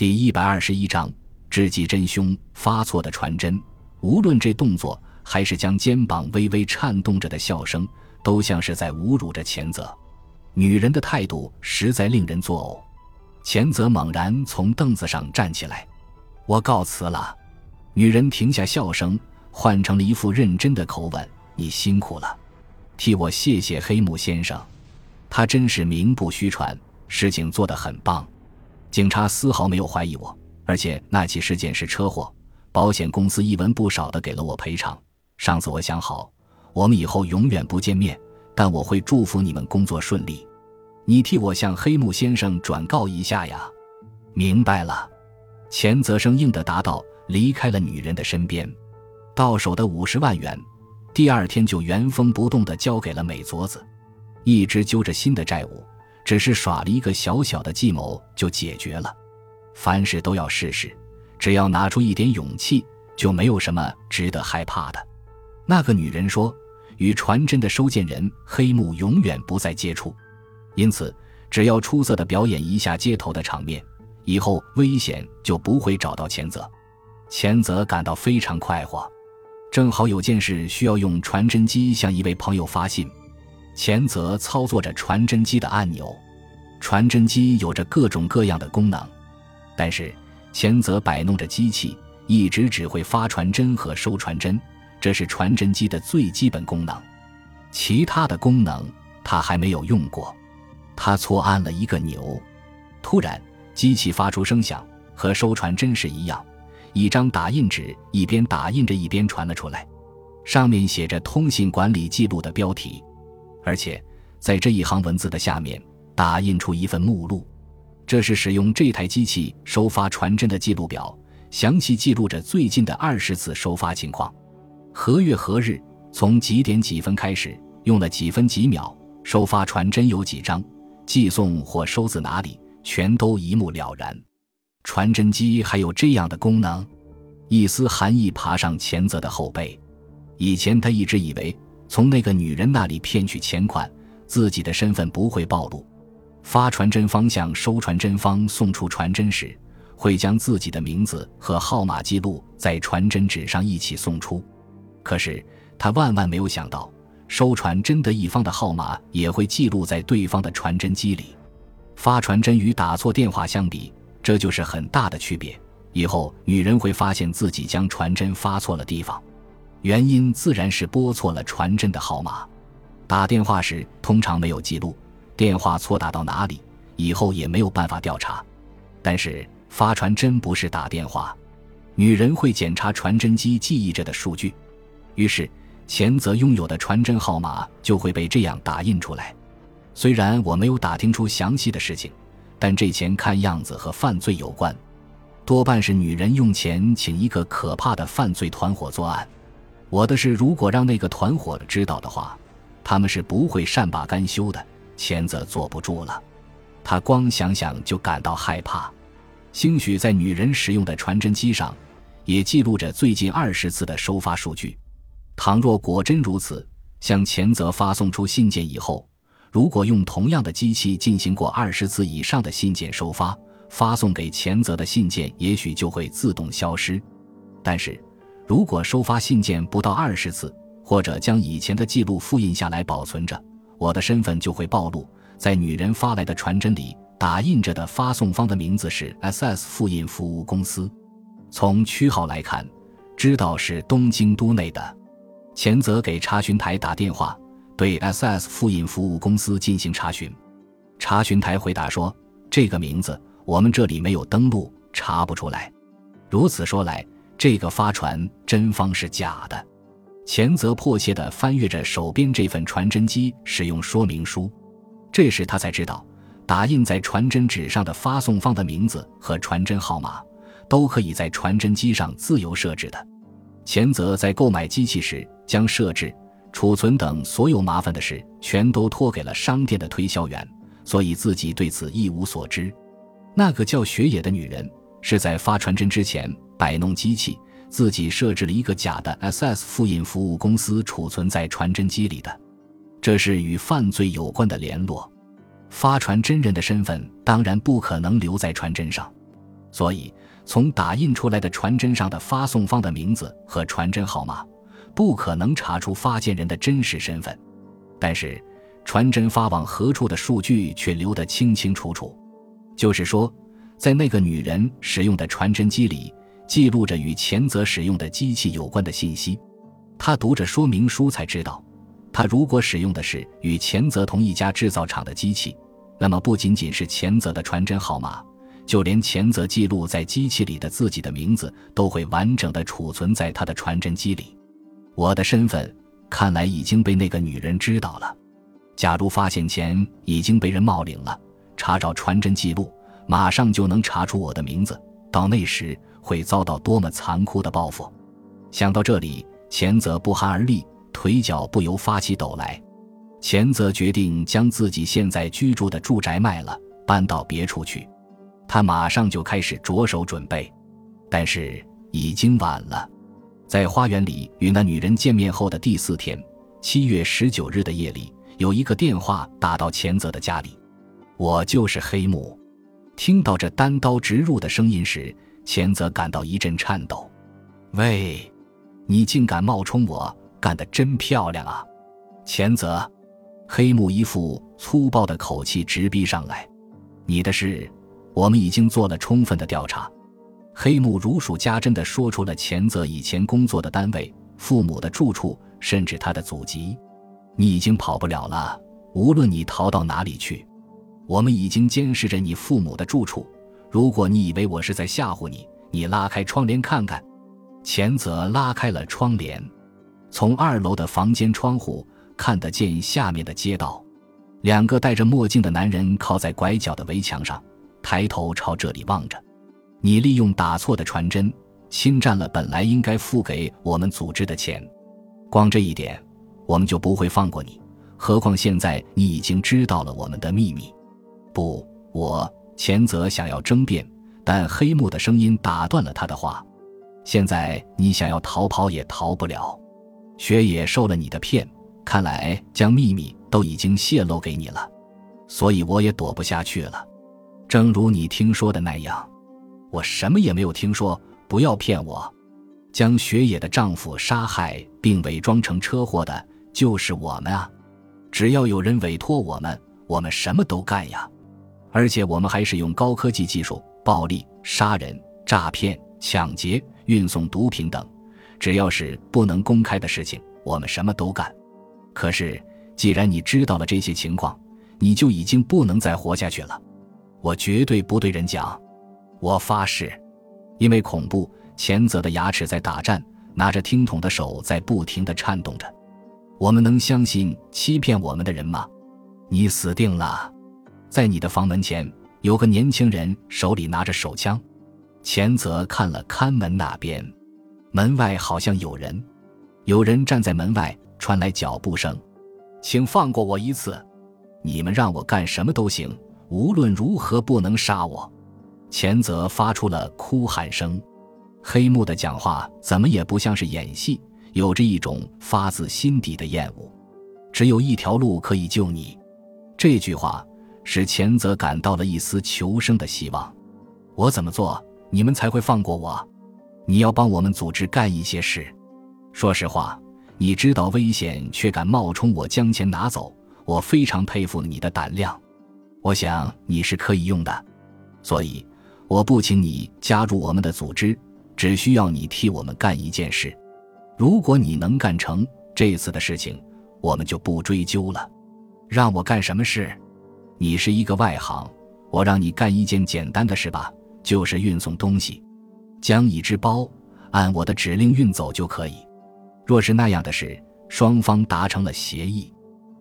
第一百二十一章，知己真凶发错的传真。无论这动作还是将肩膀微微颤动着的笑声，都像是在侮辱着钱泽。女人的态度实在令人作呕。钱泽猛然从凳子上站起来：“我告辞了。”女人停下笑声，换成了一副认真的口吻：“你辛苦了，替我谢谢黑木先生。他真是名不虚传，事情做得很棒。警察丝毫没有怀疑我，而且那起事件是车祸，保险公司一文不少的给了我赔偿。上次我想好，我们以后永远不见面，但我会祝福你们工作顺利。你替我向黑木先生转告一下呀。”明白了，钱泽生硬的答道，离开了女人的身边。到手的五十万元，第二天就原封不动的交给了美佐子。一直揪着新的债务，只是耍了一个小小的计谋就解决了。凡事都要试试，只要拿出一点勇气，就没有什么值得害怕的。那个女人说：“与传真的收件人黑木永远不再接触，因此只要出色的表演一下街头的场面，以后危险就不会找到钱泽。”钱泽感到非常快活，正好有件事需要用传真机向一位朋友发信。钱泽操作着传真机的按钮，传真机有着各种各样的功能，但是钱泽摆弄着机器，一直只会发传真和收传真，这是传真机的最基本功能。其他的功能他还没有用过。他错按了一个钮，突然机器发出声响，和收传真时一样，一张打印纸一边打印着一边传了出来，上面写着“通信管理记录”的标题。而且，在这一行文字的下面打印出一份目录，这是使用这台机器收发传真的记录表，详细记录着最近的二十次收发情况，何月何日，从几点几分开始，用了几分几秒，收发传真有几张，寄送或收自哪里，全都一目了然。传真机还有这样的功能，一丝寒意爬上钱泽的后背。以前他一直以为。从那个女人那里骗取钱款，自己的身份不会暴露。发传真方向收传真方送出传真时，会将自己的名字和号码记录在传真纸上一起送出。可是他万万没有想到，收传真的一方的号码也会记录在对方的传真机里。发传真与打错电话相比，这就是很大的区别。以后女人会发现自己将传真发错了地方。原因自然是拨错了传真的号码，打电话时通常没有记录，电话错打到哪里，以后也没有办法调查。但是发传真不是打电话，女人会检查传真机记忆着的数据，于是前泽拥有的传真号码就会被这样打印出来。虽然我没有打听出详细的事情，但这钱看样子和犯罪有关，多半是女人用钱请一个可怕的犯罪团伙作案。我的事，如果让那个团伙知道的话，他们是不会善罢甘休的。钱泽坐不住了，他光想想就感到害怕。兴许在女人使用的传真机上，也记录着最近二十次的收发数据。倘若果真如此，向钱泽发送出信件以后，如果用同样的机器进行过二十次以上的信件收发，发送给钱泽的信件也许就会自动消失。但是。如果收发信件不到二十次，或者将以前的记录复印下来保存着，我的身份就会暴露。在女人发来的传真里，打印着的发送方的名字是 SS 复印服务公司。从区号来看，知道是东京都内的。前泽给查询台打电话，对 SS 复印服务公司进行查询。查询台回答说：“这个名字我们这里没有登录，查不出来。”如此说来。这个发传真方是假的，钱泽迫切地翻阅着手边这份传真机使用说明书，这时他才知道，打印在传真纸上的发送方的名字和传真号码，都可以在传真机上自由设置的。钱泽在购买机器时，将设置、储存等所有麻烦的事全都托给了商店的推销员，所以自己对此一无所知。那个叫雪野的女人是在发传真之前。摆弄机器，自己设置了一个假的 SS 复印服务公司储存在传真机里的，这是与犯罪有关的联络。发传真人的身份当然不可能留在传真上，所以从打印出来的传真上的发送方的名字和传真号码，不可能查出发件人的真实身份。但是，传真发往何处的数据却留得清清楚楚。就是说，在那个女人使用的传真机里，记录着与前泽使用的机器有关的信息。他读着说明书才知道，他如果使用的是与前泽同一家制造厂的机器，那么不仅仅是前泽的传真号码。就连前泽记录在机器里的自己的名字都会完整的储存在他的传真机里。我的身份看来已经被那个女人知道了。假如发现前已经被人冒领了，查找传真记录，马上就能查出我的名字。到那时会遭到多么残酷的报复！想到这里，前泽不寒而栗，腿脚不由发起抖来。前泽决定将自己现在居住的住宅卖了，搬到别处去。他马上就开始着手准备，但是已经晚了。在花园里与那女人见面后的第四天，七月十九日的夜里，有一个电话打到钱泽的家里。我就是黑木。听到这单刀直入的声音时，钱泽感到一阵颤抖。喂，你竟敢冒充我，干得真漂亮啊！钱泽，黑木一副粗暴的口气直逼上来。你的事。我们已经做了充分的调查，黑木如数家珍地说出了前泽以前工作的单位、父母的住处，甚至他的祖籍。你已经跑不了了，无论你逃到哪里去，我们已经监视着你父母的住处。如果你以为我是在吓唬你，你拉开窗帘看看。前泽拉开了窗帘，从二楼的房间窗户看得见下面的街道。两个戴着墨镜的男人靠在拐角的围墙上。抬头朝这里望着，你利用打错的传真，侵占了本来应该付给我们组织的钱。光这一点，我们就不会放过你。何况现在你已经知道了我们的秘密。不，我前泽想要争辩，但黑木的声音打断了他的话。现在你想要逃跑也逃不了。雪野受了你的骗，看来将秘密都已经泄露给你了，所以我也躲不下去了。正如你听说的那样，我什么也没有听说。不要骗我，将雪野的丈夫杀害并伪装成车祸的，就是我们啊！只要有人委托我们，我们什么都干呀！而且我们还是用高科技技术，暴力、杀人、诈骗、抢劫、运送毒品等，只要是不能公开的事情，我们什么都干。可是，既然你知道了这些情况，你就已经不能再活下去了。我绝对不对人讲，我发誓，因为恐怖，前泽的牙齿在打颤，拿着听筒的手在不停地颤动着。我们能相信欺骗我们的人吗？你死定了！在你的房门前有个年轻人，手里拿着手枪。前泽看了看门那边，门外好像有人，有人站在门外，传来脚步声。请放过我一次，你们让我干什么都行。无论如何不能杀我！前泽发出了哭喊声。黑木的讲话怎么也不像是演戏，有着一种发自心底的厌恶。只有一条路可以救你。这句话使前泽感到了一丝求生的希望。我怎么做，你们才会放过我？你要帮我们组织干一些事。说实话，你知道危险却敢冒充我将钱拿走，我非常佩服你的胆量。我想你是可以用的，所以我不请你加入我们的组织，只需要你替我们干一件事。如果你能干成这次的事情，我们就不追究了。让我干什么事？你是一个外行，我让你干一件简单的事吧，就是运送东西，将一只包按我的指令运走就可以。若是那样的事，双方达成了协议。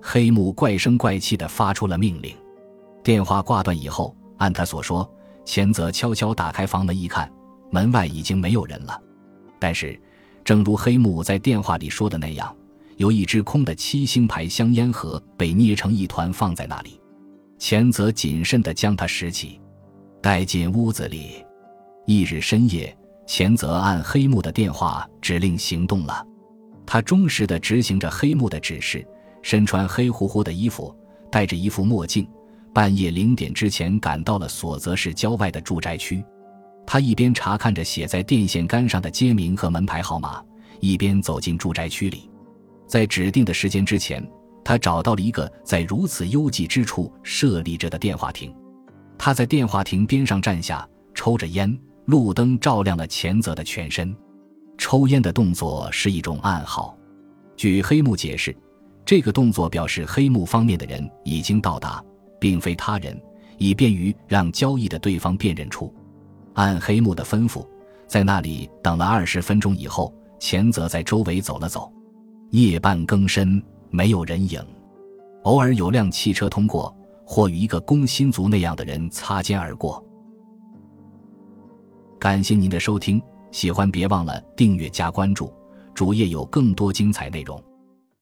黑木怪声怪气地发出了命令。电话挂断以后，按他所说，钱泽悄悄打开房门一看，门外已经没有人了。但是，正如黑木在电话里说的那样，有一只空的七星牌香烟盒被捏成一团放在那里。钱泽谨慎地将它拾起，带进屋子里。翌日深夜，钱泽按黑木的电话指令行动了。他忠实地执行着黑木的指示，身穿黑乎乎的衣服，戴着一副墨镜。半夜零点之前赶到了所泽市郊外的住宅区，他一边查看着写在电线杆上的街名和门牌号码，一边走进住宅区里。在指定的时间之前，他找到了一个在如此幽寂之处设立着的电话亭。他在电话亭边上站下，抽着烟，路灯照亮了前泽的全身。抽烟的动作是一种暗号。据黑木解释，这个动作表示黑木方面的人已经到达，并非他人，以便于让交易的对方辨认出。按黑木的吩咐，在那里等了二十分钟以后，前泽在周围走了走。夜半更深，没有人影，偶尔有辆汽车通过，或与一个工薪族那样的人擦肩而过。感谢您的收听，喜欢别忘了订阅加关注，主页有更多精彩内容。